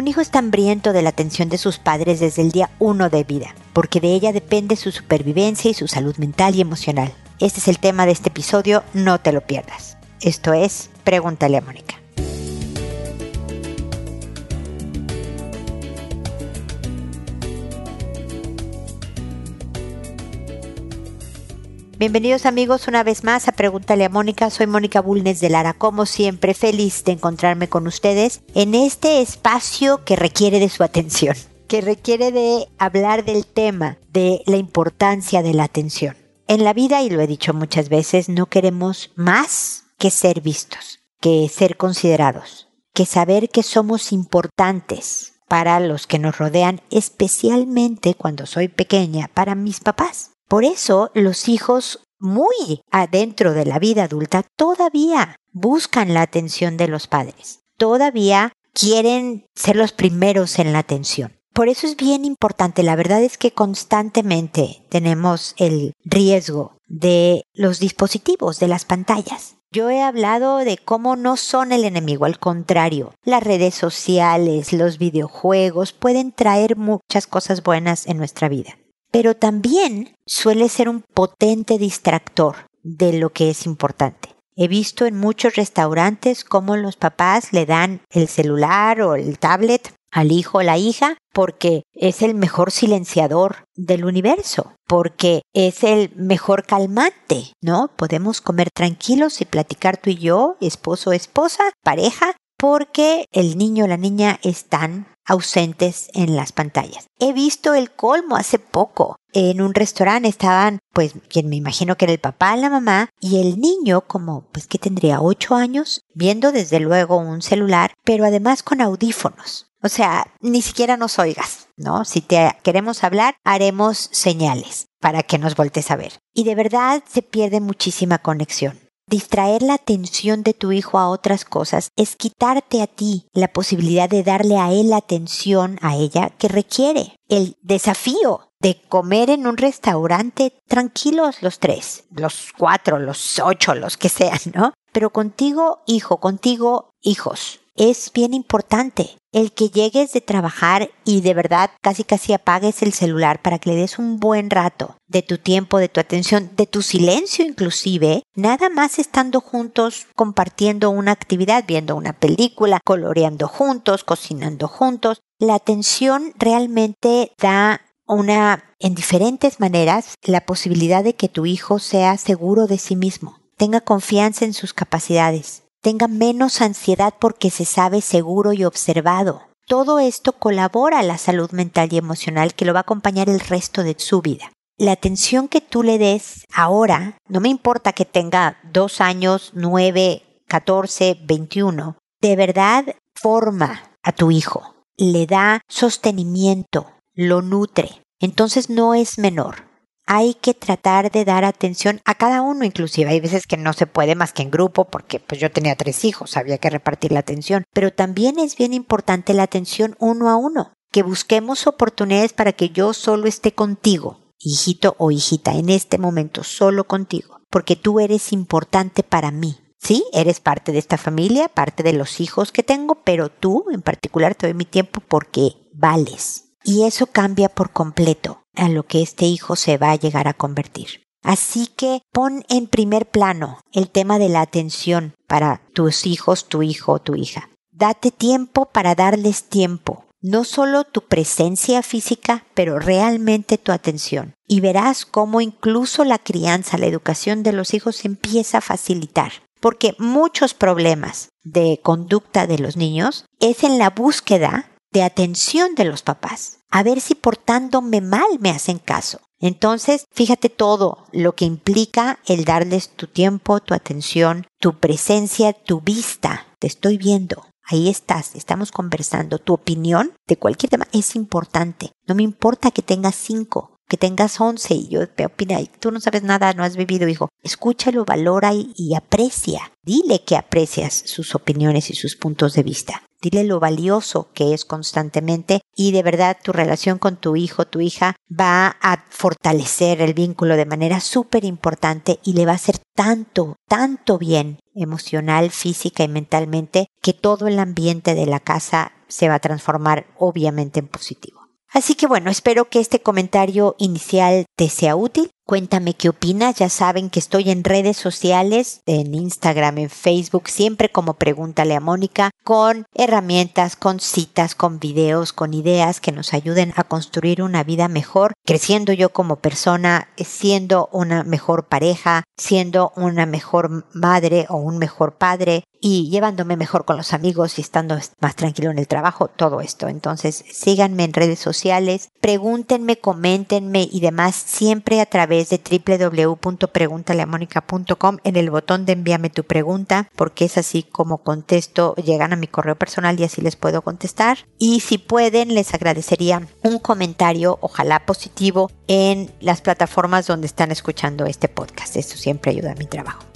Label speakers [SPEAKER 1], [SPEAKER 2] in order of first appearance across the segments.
[SPEAKER 1] Un hijo está hambriento de la atención de sus padres desde el día uno de vida, porque de ella depende su supervivencia y su salud mental y emocional. Este es el tema de este episodio, no te lo pierdas. Esto es Pregúntale a Mónica. Bienvenidos amigos una vez más a Pregúntale a Mónica. Soy Mónica Bulnes de Lara, como siempre feliz de encontrarme con ustedes en este espacio que requiere de su atención, que requiere de hablar del tema de la importancia de la atención. En la vida, y lo he dicho muchas veces, no queremos más que ser vistos, que ser considerados, que saber que somos importantes para los que nos rodean, especialmente cuando soy pequeña, para mis papás. Por eso los hijos muy adentro de la vida adulta todavía buscan la atención de los padres, todavía quieren ser los primeros en la atención. Por eso es bien importante, la verdad es que constantemente tenemos el riesgo de los dispositivos, de las pantallas. Yo he hablado de cómo no son el enemigo, al contrario, las redes sociales, los videojuegos pueden traer muchas cosas buenas en nuestra vida pero también suele ser un potente distractor de lo que es importante. He visto en muchos restaurantes cómo los papás le dan el celular o el tablet al hijo o la hija porque es el mejor silenciador del universo, porque es el mejor calmante, ¿no? Podemos comer tranquilos y platicar tú y yo, esposo, esposa, pareja, porque el niño o la niña están ausentes en las pantallas. He visto el colmo hace poco. En un restaurante estaban, pues, quien me imagino que era el papá, la mamá y el niño, como, pues, que tendría ocho años, viendo desde luego un celular, pero además con audífonos. O sea, ni siquiera nos oigas, ¿no? Si te queremos hablar, haremos señales para que nos voltes a ver. Y de verdad se pierde muchísima conexión. Distraer la atención de tu hijo a otras cosas es quitarte a ti la posibilidad de darle a él la atención a ella que requiere. El desafío de comer en un restaurante tranquilos los tres, los cuatro, los ocho, los que sean, ¿no? Pero contigo, hijo, contigo, hijos es bien importante el que llegues de trabajar y de verdad casi casi apagues el celular para que le des un buen rato de tu tiempo, de tu atención, de tu silencio inclusive, nada más estando juntos compartiendo una actividad, viendo una película, coloreando juntos, cocinando juntos. La atención realmente da una, en diferentes maneras, la posibilidad de que tu hijo sea seguro de sí mismo, tenga confianza en sus capacidades, tenga menos ansiedad porque se sabe seguro y observado. Todo esto colabora a la salud mental y emocional que lo va a acompañar el resto de su vida. La atención que tú le des ahora, no me importa que tenga dos años, nueve, catorce, veintiuno, de verdad forma a tu hijo, le da sostenimiento, lo nutre. Entonces no es menor hay que tratar de dar atención a cada uno, inclusive hay veces que no se puede más que en grupo porque pues yo tenía tres hijos, había que repartir la atención, pero también es bien importante la atención uno a uno, que busquemos oportunidades para que yo solo esté contigo, hijito o hijita, en este momento solo contigo, porque tú eres importante para mí. Sí, eres parte de esta familia, parte de los hijos que tengo, pero tú en particular te doy mi tiempo porque vales. Y eso cambia por completo a lo que este hijo se va a llegar a convertir. Así que pon en primer plano el tema de la atención para tus hijos, tu hijo o tu hija. Date tiempo para darles tiempo, no solo tu presencia física, pero realmente tu atención. Y verás cómo incluso la crianza, la educación de los hijos empieza a facilitar. Porque muchos problemas de conducta de los niños es en la búsqueda de atención de los papás a ver si portándome mal me hacen caso. Entonces, fíjate todo lo que implica el darles tu tiempo, tu atención, tu presencia, tu vista. Te estoy viendo. Ahí estás, estamos conversando. Tu opinión de cualquier tema es importante. No me importa que tengas cinco, que tengas once y yo te opina, tú no sabes nada, no has vivido, hijo. Escúchalo, valora y aprecia. Dile que aprecias sus opiniones y sus puntos de vista. Dile lo valioso que es constantemente y de verdad tu relación con tu hijo, tu hija va a fortalecer el vínculo de manera súper importante y le va a hacer tanto, tanto bien emocional, física y mentalmente que todo el ambiente de la casa se va a transformar obviamente en positivo. Así que bueno, espero que este comentario inicial te sea útil. Cuéntame qué opinas. Ya saben que estoy en redes sociales, en Instagram, en Facebook, siempre como Pregúntale a Mónica, con herramientas, con citas, con videos, con ideas que nos ayuden a construir una vida mejor, creciendo yo como persona, siendo una mejor pareja, siendo una mejor madre o un mejor padre y llevándome mejor con los amigos y estando más tranquilo en el trabajo, todo esto. Entonces, síganme en redes sociales, pregúntenme, coméntenme y demás siempre a través de www.preguntaleamónica.com en el botón de envíame tu pregunta, porque es así como contesto, llegan a mi correo personal y así les puedo contestar. Y si pueden, les agradecería un comentario, ojalá positivo, en las plataformas donde están escuchando este podcast. Esto siempre ayuda a mi trabajo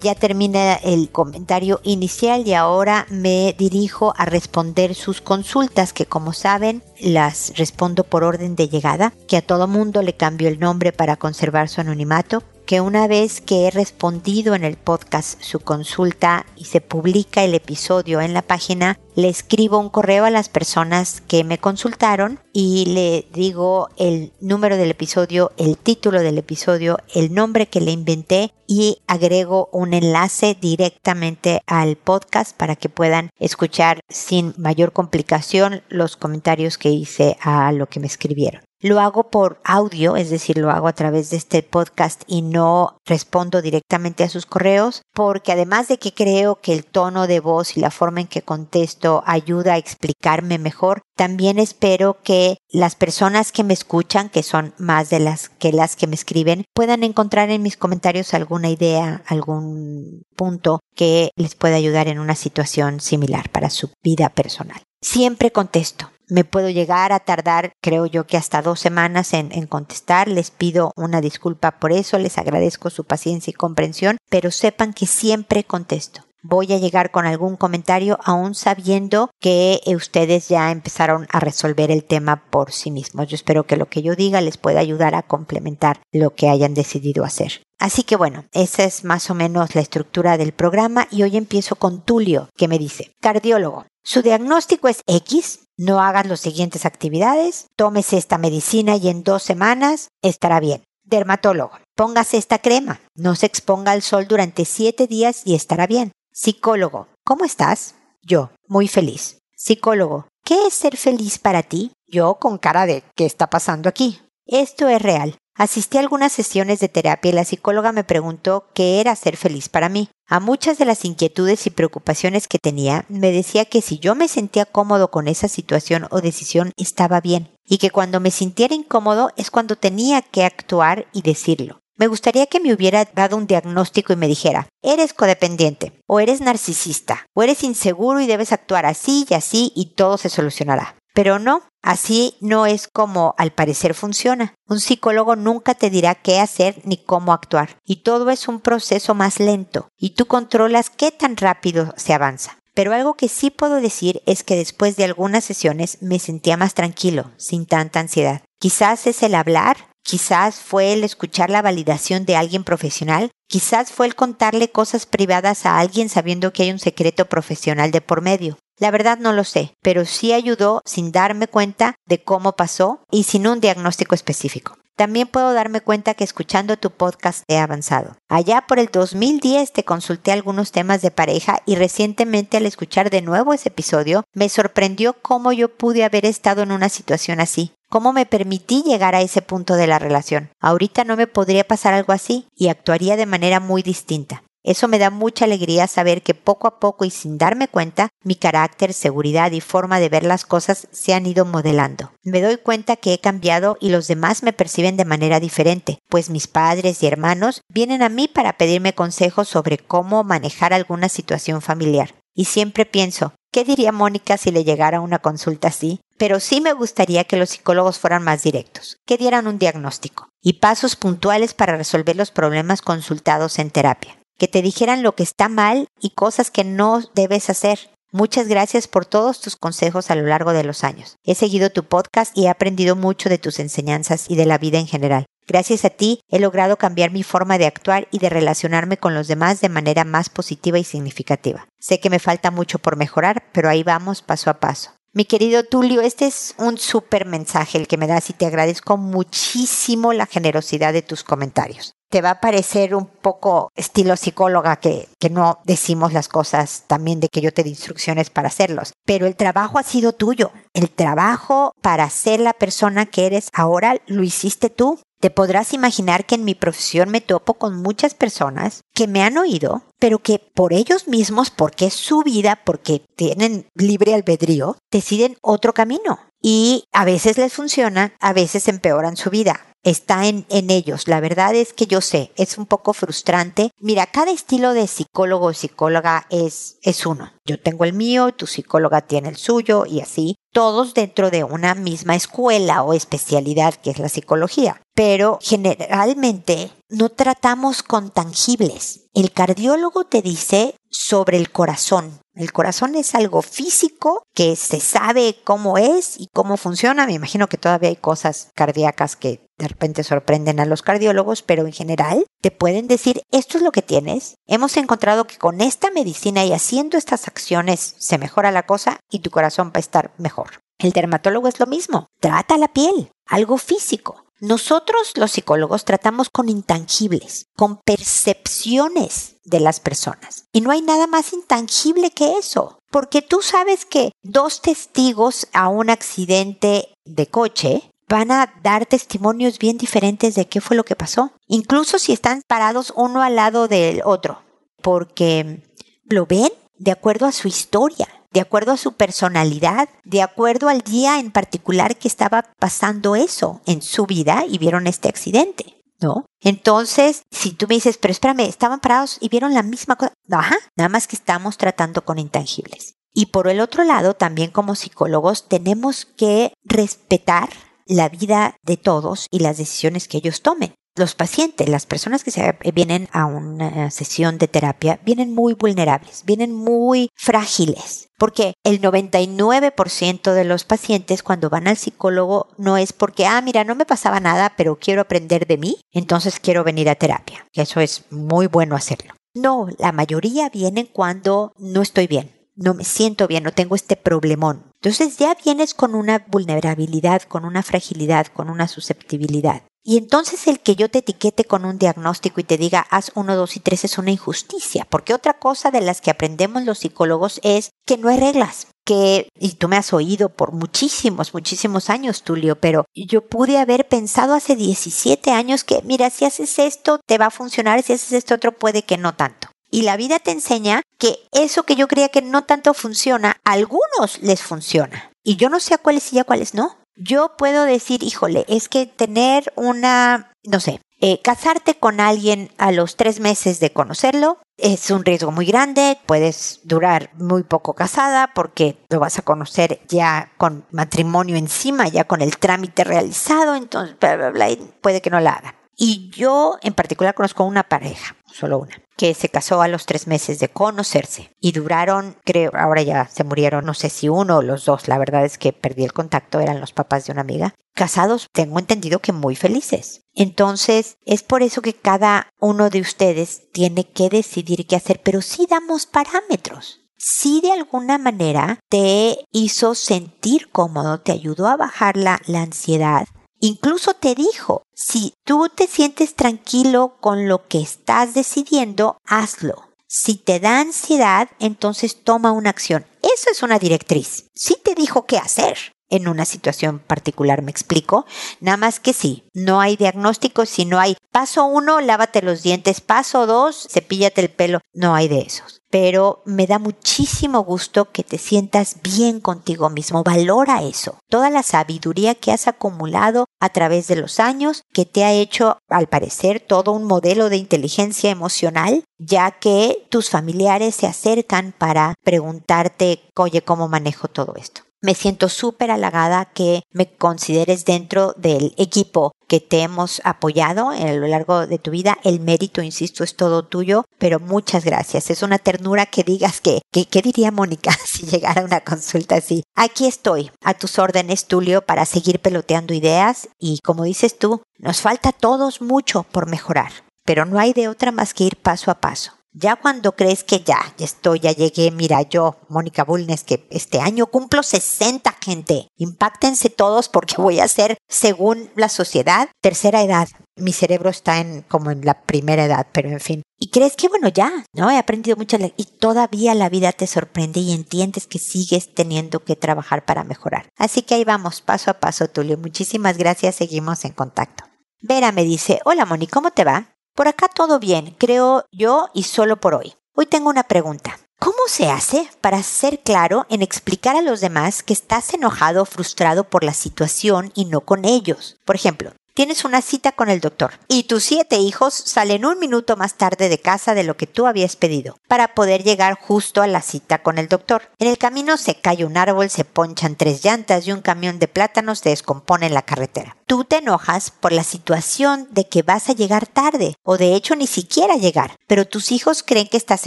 [SPEAKER 1] ya termina el comentario inicial y ahora me dirijo a responder sus consultas que como saben las respondo por orden de llegada, que a todo mundo le cambio el nombre para conservar su anonimato que una vez que he respondido en el podcast su consulta y se publica el episodio en la página, le escribo un correo a las personas que me consultaron y le digo el número del episodio, el título del episodio, el nombre que le inventé y agrego un enlace directamente al podcast para que puedan escuchar sin mayor complicación los comentarios que hice a lo que me escribieron. Lo hago por audio, es decir, lo hago a través de este podcast y no respondo directamente a sus correos, porque además de que creo que el tono de voz y la forma en que contesto ayuda a explicarme mejor, también espero que las personas que me escuchan, que son más de las que las que me escriben, puedan encontrar en mis comentarios alguna idea, algún punto que les pueda ayudar en una situación similar para su vida personal. Siempre contesto me puedo llegar a tardar, creo yo que hasta dos semanas en, contestar. Les pido una disculpa por eso, les agradezco su paciencia y comprensión, pero sepan que siempre contesto voy a llegar con algún comentario aún sabiendo que ustedes ya empezaron a resolver el tema por sí mismos. Yo espero que lo que yo diga les pueda ayudar a complementar lo que hayan decidido hacer. Así que bueno, esa es más o menos la estructura del programa y hoy empiezo con Tulio, que me dice, cardiólogo, su diagnóstico es X, no hagas las siguientes actividades, tómese esta medicina y en dos semanas estará bien. Dermatólogo, póngase esta crema, no se exponga al sol durante siete días y estará bien. Psicólogo, ¿cómo estás? Yo, muy feliz. Psicólogo, ¿qué es ser feliz para ti? Yo con cara de ¿qué está pasando aquí? Esto es real. Asistí a algunas sesiones de terapia y la psicóloga me preguntó qué era ser feliz para mí. A muchas de las inquietudes y preocupaciones que tenía, me decía que si yo me sentía cómodo con esa situación o decisión estaba bien, y que cuando me sintiera incómodo es cuando tenía que actuar y decirlo. Me gustaría que me hubiera dado un diagnóstico y me dijera, eres codependiente, o eres narcisista, o eres inseguro y debes actuar así y así y todo se solucionará. Pero no, así no es como al parecer funciona. Un psicólogo nunca te dirá qué hacer ni cómo actuar. Y todo es un proceso más lento. Y tú controlas qué tan rápido se avanza. Pero algo que sí puedo decir es que después de algunas sesiones me sentía más tranquilo, sin tanta ansiedad. Quizás es el hablar, quizás fue el escuchar la validación de alguien profesional, quizás fue el contarle cosas privadas a alguien sabiendo que hay un secreto profesional de por medio. La verdad no lo sé, pero sí ayudó sin darme cuenta de cómo pasó y sin un diagnóstico específico. También puedo darme cuenta que escuchando tu podcast he avanzado. Allá por el 2010 te consulté algunos temas de pareja y recientemente al escuchar de nuevo ese episodio me sorprendió cómo yo pude haber estado en una situación así. ¿Cómo me permití llegar a ese punto de la relación? Ahorita no me podría pasar algo así y actuaría de manera muy distinta. Eso me da mucha alegría saber que poco a poco y sin darme cuenta, mi carácter, seguridad y forma de ver las cosas se han ido modelando. Me doy cuenta que he cambiado y los demás me perciben de manera diferente, pues mis padres y hermanos vienen a mí para pedirme consejos sobre cómo manejar alguna situación familiar. Y siempre pienso, ¿qué diría Mónica si le llegara una consulta así? Pero sí me gustaría que los psicólogos fueran más directos, que dieran un diagnóstico y pasos puntuales para resolver los problemas consultados en terapia. Que te dijeran lo que está mal y cosas que no debes hacer. Muchas gracias por todos tus consejos a lo largo de los años. He seguido tu podcast y he aprendido mucho de tus enseñanzas y de la vida en general. Gracias a ti he logrado cambiar mi forma de actuar y de relacionarme con los demás de manera más positiva y significativa. Sé que me falta mucho por mejorar, pero ahí vamos paso a paso. Mi querido Tulio, este es un súper mensaje el que me das y te agradezco muchísimo la generosidad de tus comentarios te va a parecer un poco estilo psicóloga que, que no decimos las cosas también de que yo te di instrucciones para hacerlos. Pero el trabajo ha sido tuyo. El trabajo para ser la persona que eres ahora lo hiciste tú. Te podrás imaginar que en mi profesión me topo con muchas personas que me han oído, pero que por ellos mismos, porque es su vida, porque tienen libre albedrío, deciden otro camino. Y a veces les funciona, a veces empeoran su vida está en, en, ellos. La verdad es que yo sé, es un poco frustrante. Mira, cada estilo de psicólogo o psicóloga es, es uno. Yo tengo el mío, tu psicóloga tiene el suyo y así, todos dentro de una misma escuela o especialidad que es la psicología. Pero generalmente no tratamos con tangibles. El cardiólogo te dice sobre el corazón. El corazón es algo físico que se sabe cómo es y cómo funciona. Me imagino que todavía hay cosas cardíacas que de repente sorprenden a los cardiólogos, pero en general te pueden decir, esto es lo que tienes. Hemos encontrado que con esta medicina y haciendo estas acciones se mejora la cosa y tu corazón va a estar mejor. El dermatólogo es lo mismo, trata la piel, algo físico. Nosotros los psicólogos tratamos con intangibles, con percepciones de las personas. Y no hay nada más intangible que eso, porque tú sabes que dos testigos a un accidente de coche van a dar testimonios bien diferentes de qué fue lo que pasó, incluso si están parados uno al lado del otro, porque lo ven de acuerdo a su historia, de acuerdo a su personalidad, de acuerdo al día en particular que estaba pasando eso en su vida y vieron este accidente. ¿No? Entonces, si tú me dices, pero espérame, estaban parados y vieron la misma cosa. Ajá, nada más que estamos tratando con intangibles. Y por el otro lado, también como psicólogos, tenemos que respetar la vida de todos y las decisiones que ellos tomen. Los pacientes, las personas que se vienen a una sesión de terapia, vienen muy vulnerables, vienen muy frágiles, porque el 99% de los pacientes cuando van al psicólogo no es porque, ah, mira, no me pasaba nada, pero quiero aprender de mí, entonces quiero venir a terapia. Eso es muy bueno hacerlo. No, la mayoría vienen cuando no estoy bien, no me siento bien, no tengo este problemón. Entonces ya vienes con una vulnerabilidad, con una fragilidad, con una susceptibilidad. Y entonces el que yo te etiquete con un diagnóstico y te diga haz uno, dos y tres es una injusticia, porque otra cosa de las que aprendemos los psicólogos es que no hay reglas, que, y tú me has oído por muchísimos, muchísimos años, Tulio, pero yo pude haber pensado hace 17 años que, mira, si haces esto, te va a funcionar, si haces esto otro, puede que no tanto. Y la vida te enseña que eso que yo creía que no tanto funciona, a algunos les funciona. Y yo no sé a cuáles y a cuáles no. Yo puedo decir, híjole, es que tener una, no sé, eh, casarte con alguien a los tres meses de conocerlo es un riesgo muy grande, puedes durar muy poco casada porque lo vas a conocer ya con matrimonio encima, ya con el trámite realizado, entonces bla, bla, bla, puede que no la haga. Y yo en particular conozco una pareja, solo una, que se casó a los tres meses de conocerse y duraron, creo, ahora ya se murieron, no sé si uno o los dos, la verdad es que perdí el contacto, eran los papás de una amiga, casados, tengo entendido que muy felices. Entonces, es por eso que cada uno de ustedes tiene que decidir qué hacer, pero sí damos parámetros. Si de alguna manera te hizo sentir cómodo, te ayudó a bajar la, la ansiedad, Incluso te dijo, si tú te sientes tranquilo con lo que estás decidiendo, hazlo. Si te da ansiedad, entonces toma una acción. Eso es una directriz. Sí te dijo qué hacer en una situación particular, me explico. Nada más que sí, no hay diagnóstico, si no hay paso uno, lávate los dientes, paso dos, cepíllate el pelo, no hay de esos pero me da muchísimo gusto que te sientas bien contigo mismo. Valora eso. Toda la sabiduría que has acumulado a través de los años, que te ha hecho, al parecer, todo un modelo de inteligencia emocional, ya que tus familiares se acercan para preguntarte, oye, ¿cómo manejo todo esto? Me siento súper halagada que me consideres dentro del equipo que te hemos apoyado a lo largo de tu vida. El mérito, insisto, es todo tuyo, pero muchas gracias. Es una ternura que digas que, que ¿qué diría Mónica si llegara una consulta así? Aquí estoy, a tus órdenes, Tulio, para seguir peloteando ideas y como dices tú, nos falta a todos mucho por mejorar, pero no hay de otra más que ir paso a paso. Ya cuando crees que ya, ya estoy, ya llegué, mira, yo, Mónica Bulnes, que este año cumplo 60, gente. Impáctense todos porque voy a ser, según la sociedad, tercera edad. Mi cerebro está en como en la primera edad, pero en fin. Y crees que bueno, ya, ¿no? He aprendido mucho y todavía la vida te sorprende y entiendes que sigues teniendo que trabajar para mejorar. Así que ahí vamos, paso a paso, Tulio. Muchísimas gracias, seguimos en contacto. Vera me dice, hola Moni, ¿cómo te va? Por acá todo bien, creo yo, y solo por hoy. Hoy tengo una pregunta. ¿Cómo se hace para ser claro en explicar a los demás que estás enojado o frustrado por la situación y no con ellos? Por ejemplo, tienes una cita con el doctor y tus siete hijos salen un minuto más tarde de casa de lo que tú habías pedido para poder llegar justo a la cita con el doctor. En el camino se cae un árbol, se ponchan tres llantas y un camión de plátanos se descompone en la carretera. Tú te enojas por la situación de que vas a llegar tarde o de hecho ni siquiera llegar, pero tus hijos creen que estás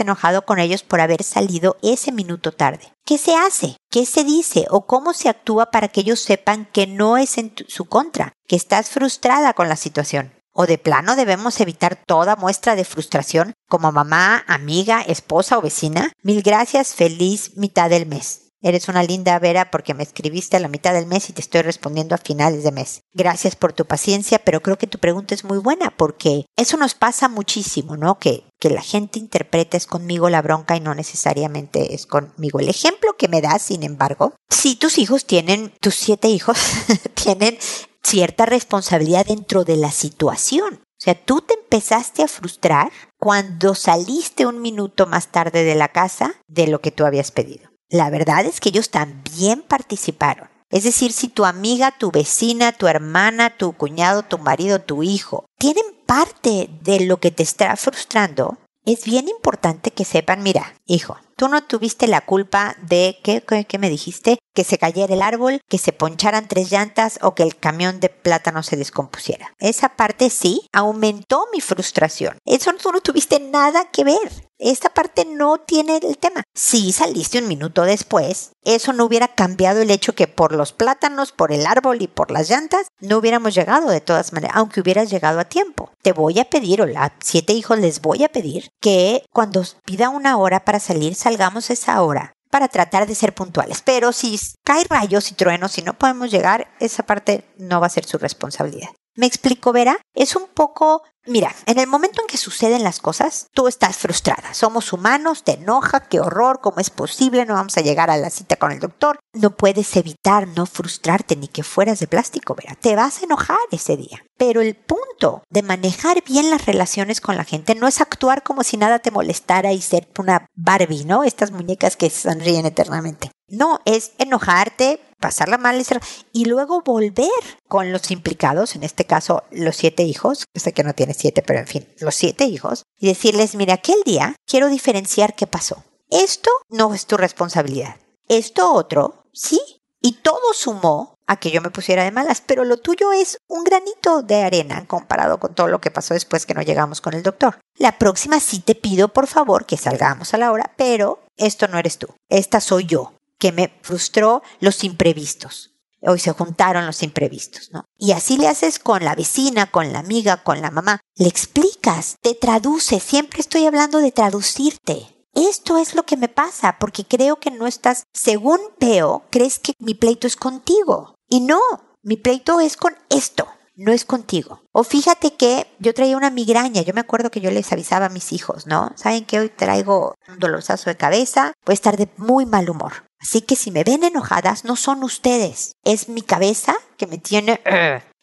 [SPEAKER 1] enojado con ellos por haber salido ese minuto tarde. ¿Qué se hace? ¿Qué se dice? ¿O cómo se actúa para que ellos sepan que no es en su contra, que estás frustrada con la situación? ¿O de plano debemos evitar toda muestra de frustración como mamá, amiga, esposa o vecina? Mil gracias, feliz mitad del mes. Eres una linda Vera porque me escribiste a la mitad del mes y te estoy respondiendo a finales de mes. Gracias por tu paciencia, pero creo que tu pregunta es muy buena porque eso nos pasa muchísimo, ¿no? Que, que la gente interpreta es conmigo la bronca y no necesariamente es conmigo. El ejemplo que me das, sin embargo, si tus hijos tienen, tus siete hijos tienen cierta responsabilidad dentro de la situación. O sea, tú te empezaste a frustrar cuando saliste un minuto más tarde de la casa de lo que tú habías pedido. La verdad es que ellos también participaron. Es decir, si tu amiga, tu vecina, tu hermana, tu cuñado, tu marido, tu hijo tienen parte de lo que te está frustrando, es bien importante que sepan, mira, hijo, tú no tuviste la culpa de que, ¿qué me dijiste? Que se cayera el árbol, que se poncharan tres llantas o que el camión de plátano se descompusiera. Esa parte sí aumentó mi frustración. Eso tú no tuviste nada que ver. Esta parte no tiene el tema. Si saliste un minuto después, eso no hubiera cambiado el hecho que por los plátanos, por el árbol y por las llantas, no hubiéramos llegado de todas maneras, aunque hubieras llegado a tiempo. Te voy a pedir, o a siete hijos les voy a pedir, que cuando pida una hora para salir, salgamos esa hora para tratar de ser puntuales. Pero si cae rayos y truenos y no podemos llegar, esa parte no va a ser su responsabilidad. ¿Me explico, Vera? Es un poco Mira, en el momento en que suceden las cosas, tú estás frustrada. Somos humanos, te enoja, qué horror, cómo es posible, no vamos a llegar a la cita con el doctor. No puedes evitar no frustrarte ni que fueras de plástico, Vera. Te vas a enojar ese día. Pero el punto de manejar bien las relaciones con la gente no es actuar como si nada te molestara y ser una Barbie, ¿no? Estas muñecas que sonríen eternamente. No, es enojarte, pasarla mal y luego volver con los implicados, en este caso los siete hijos, sé que no tiene siete, pero en fin, los siete hijos, y decirles, mira, aquel día quiero diferenciar qué pasó. Esto no es tu responsabilidad. Esto otro, sí. Y todo sumó a que yo me pusiera de malas, pero lo tuyo es un granito de arena comparado con todo lo que pasó después que no llegamos con el doctor. La próxima sí te pido por favor que salgamos a la hora, pero esto no eres tú, esta soy yo que me frustró los imprevistos. Hoy se juntaron los imprevistos, ¿no? Y así le haces con la vecina, con la amiga, con la mamá. Le explicas, te traduce. Siempre estoy hablando de traducirte. Esto es lo que me pasa, porque creo que no estás, según veo, crees que mi pleito es contigo. Y no, mi pleito es con esto no es contigo. O fíjate que yo traía una migraña, yo me acuerdo que yo les avisaba a mis hijos, ¿no? Saben que hoy traigo un dolorzazo de cabeza, voy estar de muy mal humor. Así que si me ven enojadas, no son ustedes, es mi cabeza que me tiene...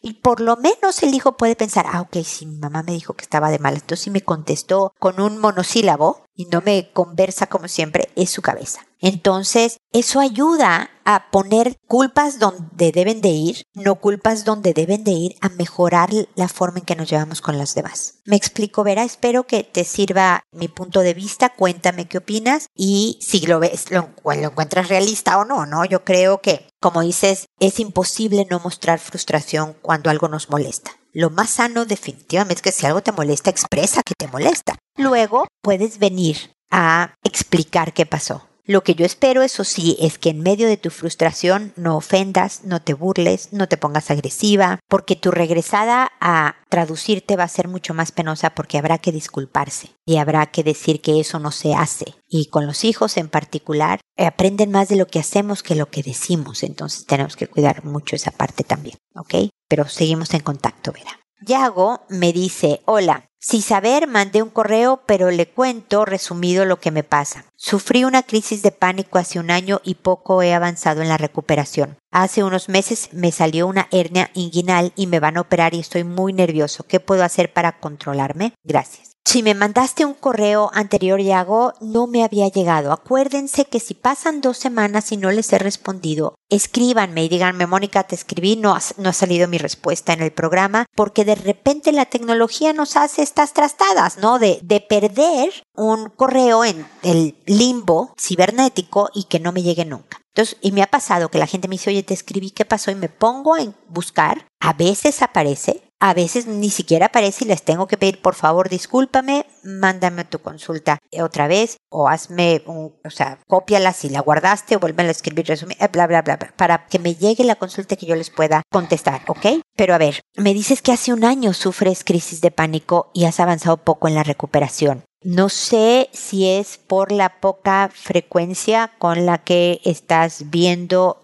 [SPEAKER 1] Y por lo menos el hijo puede pensar, ah, ok, si mi mamá me dijo que estaba de mal, entonces si me contestó con un monosílabo y no me conversa como siempre, es su cabeza. Entonces, eso ayuda a poner culpas donde deben de ir, no culpas donde deben de ir, a mejorar la forma en que nos llevamos con las demás. Me explico, Vera, espero que te sirva mi punto de vista, cuéntame qué opinas y si lo ves, lo, encuentras realista o no, ¿no? Yo creo que, como dices, es imposible no mostrar frustración cuando algo nos molesta. Lo más sano definitivamente es que si algo te molesta, expresa que te molesta. Luego puedes venir a explicar qué pasó. Lo que yo espero, eso sí, es que en medio de tu frustración no ofendas, no te burles, no te pongas agresiva, porque tu regresada a traducirte va a ser mucho más penosa porque habrá que disculparse y habrá que decir que eso no se hace. Y con los hijos en particular, eh, aprenden más de lo que hacemos que lo que decimos, entonces tenemos que cuidar mucho esa parte también, ¿ok? Pero seguimos en contacto, Vera. Yago me dice, hola, sin saber, mandé un correo, pero le cuento resumido lo que me pasa. Sufrí una crisis de pánico hace un año y poco he avanzado en la recuperación. Hace unos meses me salió una hernia inguinal y me van a operar y estoy muy nervioso. ¿Qué puedo hacer para controlarme? Gracias. Si me mandaste un correo anterior, Yago, no me había llegado. Acuérdense que si pasan dos semanas y no les he respondido, escríbanme y díganme, Mónica, te escribí, no, ha salido mi respuesta en el programa, porque de repente la tecnología nos hace estas trastadas, ¿no? De, de perder un correo en el limbo cibernético y que no me llegue nunca. Entonces, y me ha pasado que la gente me dice, oye, te escribí, ¿qué pasó? Y me pongo a buscar, a veces aparece, a veces ni siquiera aparece y les tengo que pedir, por favor, discúlpame, mándame tu consulta otra vez o hazme, o sea, cópiala si la guardaste o vuelven a escribir resumen, eh, bla, bla, bla, bla, para que me llegue la consulta que yo les pueda contestar, ¿ok? Pero a ver, me dices que hace un año sufres crisis de pánico y has avanzado poco en la recuperación. No sé si es por la poca frecuencia con la que estás viendo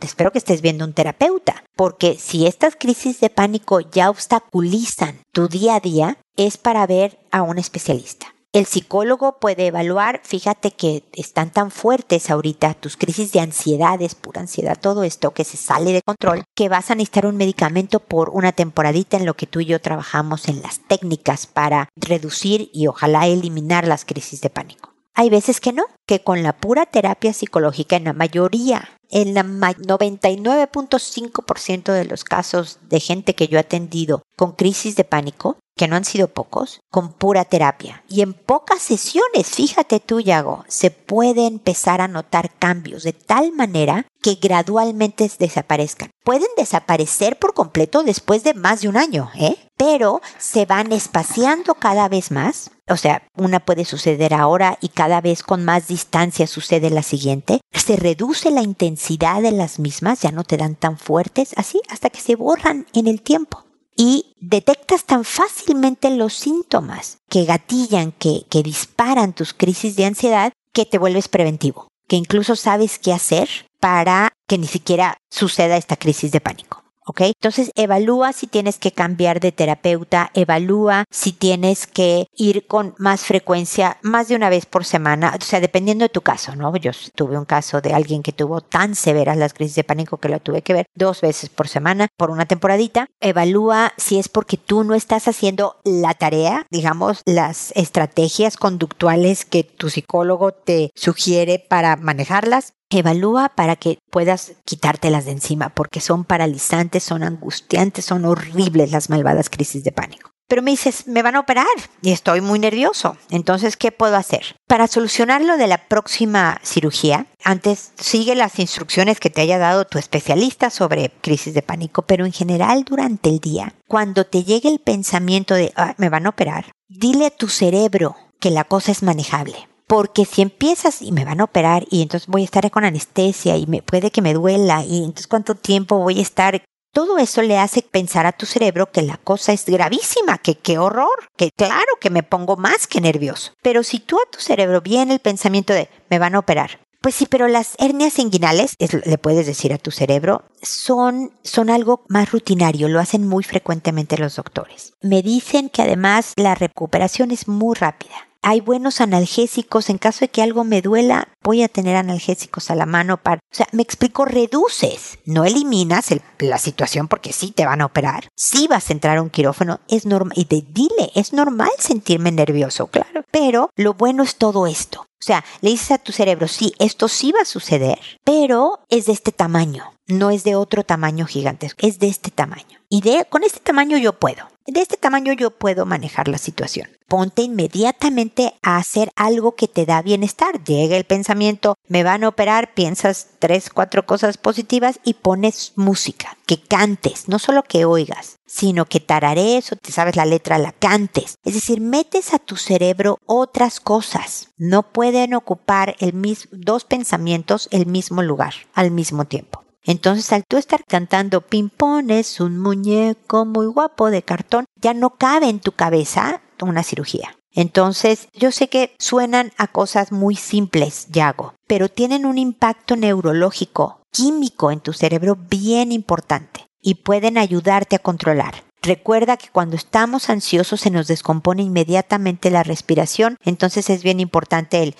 [SPEAKER 1] espero que estés viendo un terapeuta, porque si estas crisis de pánico ya obstaculizan tu día a día, es para ver a un especialista. El psicólogo puede evaluar, fíjate que están tan fuertes ahorita tus crisis de ansiedad, es pura ansiedad, todo esto que se sale de control, que vas a necesitar un medicamento por una temporadita en lo que tú y yo trabajamos en las técnicas para reducir y ojalá eliminar las crisis de pánico. Hay veces que no, que con la pura terapia psicológica en la mayoría en la 99.5% de los casos de gente que yo he atendido con crisis de pánico, que no han sido pocos, con pura terapia. Y en pocas sesiones, fíjate tú, Yago, se puede empezar a notar cambios de tal manera que gradualmente desaparezcan. Pueden desaparecer por completo después de más de un año, ¿eh? Pero se van espaciando cada vez más. O sea, una puede suceder ahora y cada vez con más distancia sucede la siguiente. Se reduce la intensidad de las mismas, ya no te dan tan fuertes, así hasta que se borran en el tiempo y detectas tan fácilmente los síntomas que gatillan, que, que disparan tus crisis de ansiedad, que te vuelves preventivo, que incluso sabes qué hacer para que ni siquiera suceda esta crisis de pánico. ¿Ok? Entonces evalúa si tienes que cambiar de terapeuta, evalúa si tienes que ir con más frecuencia, más de una vez por semana, o sea, dependiendo de tu caso, ¿no? Yo tuve un caso de alguien que tuvo tan severas las crisis de pánico que lo tuve que ver dos veces por semana por una temporadita. Evalúa si es porque tú no estás haciendo la tarea, digamos, las estrategias conductuales que tu psicólogo te sugiere para manejarlas Evalúa para que puedas quitártelas de encima, porque son paralizantes, son angustiantes, son horribles las malvadas crisis de pánico. Pero me dices, me van a operar y estoy muy nervioso. Entonces, ¿qué puedo hacer? Para solucionar lo de la próxima cirugía, antes sigue las instrucciones que te haya dado tu especialista sobre crisis de pánico, pero en general durante el día, cuando te llegue el pensamiento de, ah, me van a operar, dile a tu cerebro que la cosa es manejable porque si empiezas y me van a operar y entonces voy a estar con anestesia y me puede que me duela y entonces cuánto tiempo voy a estar todo eso le hace pensar a tu cerebro que la cosa es gravísima, que qué horror, que claro que me pongo más que nervioso. Pero si tú a tu cerebro viene el pensamiento de me van a operar, pues sí, pero las hernias inguinales, le puedes decir a tu cerebro, son, son algo más rutinario, lo hacen muy frecuentemente los doctores. Me dicen que además la recuperación es muy rápida hay buenos analgésicos. En caso de que algo me duela, voy a tener analgésicos a la mano para... O sea, me explico, reduces, no eliminas la situación porque sí te van a operar. Si vas a entrar a un quirófano, es normal. Y dile, es normal sentirme nervioso, claro. Pero lo bueno es todo esto. O sea, le dices a tu cerebro, sí, esto sí va a suceder, pero es de este tamaño, no es de otro tamaño gigantesco, es de este tamaño. Y de, con este tamaño yo puedo. De este tamaño yo puedo manejar la situación. Ponte inmediatamente a hacer algo que te da bienestar. Llega el pensamiento, me van a operar, piensas tres, cuatro cosas positivas y pones música, que cantes, no solo que oigas, sino que tararees o te sabes la letra, la cantes. Es decir, metes a tu cerebro otras cosas. No pueden ocupar el dos pensamientos el mismo lugar al mismo tiempo. Entonces, al tú estar cantando ping-pong es un muñeco muy guapo de cartón, ya no cabe en tu cabeza una cirugía. Entonces, yo sé que suenan a cosas muy simples, Yago, pero tienen un impacto neurológico, químico en tu cerebro bien importante y pueden ayudarte a controlar. Recuerda que cuando estamos ansiosos se nos descompone inmediatamente la respiración, entonces es bien importante el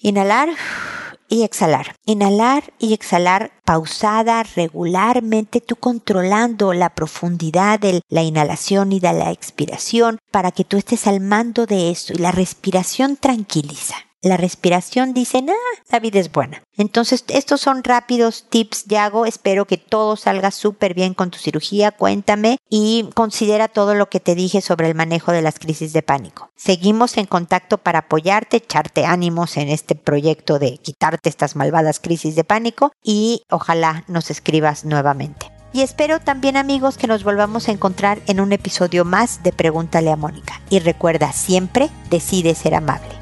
[SPEAKER 1] inhalar y exhalar. Inhalar y exhalar pausada regularmente, tú controlando la profundidad de la inhalación y de la expiración para que tú estés al mando de eso y la respiración tranquiliza la respiración dice, ah, la vida es buena. Entonces, estos son rápidos tips, Yago. Espero que todo salga súper bien con tu cirugía. Cuéntame y considera todo lo que te dije sobre el manejo de las crisis de pánico. Seguimos en contacto para apoyarte, echarte ánimos en este proyecto de quitarte estas malvadas crisis de pánico y ojalá nos escribas nuevamente. Y espero también amigos que nos volvamos a encontrar en un episodio más de Pregúntale a Mónica. Y recuerda, siempre decide ser amable.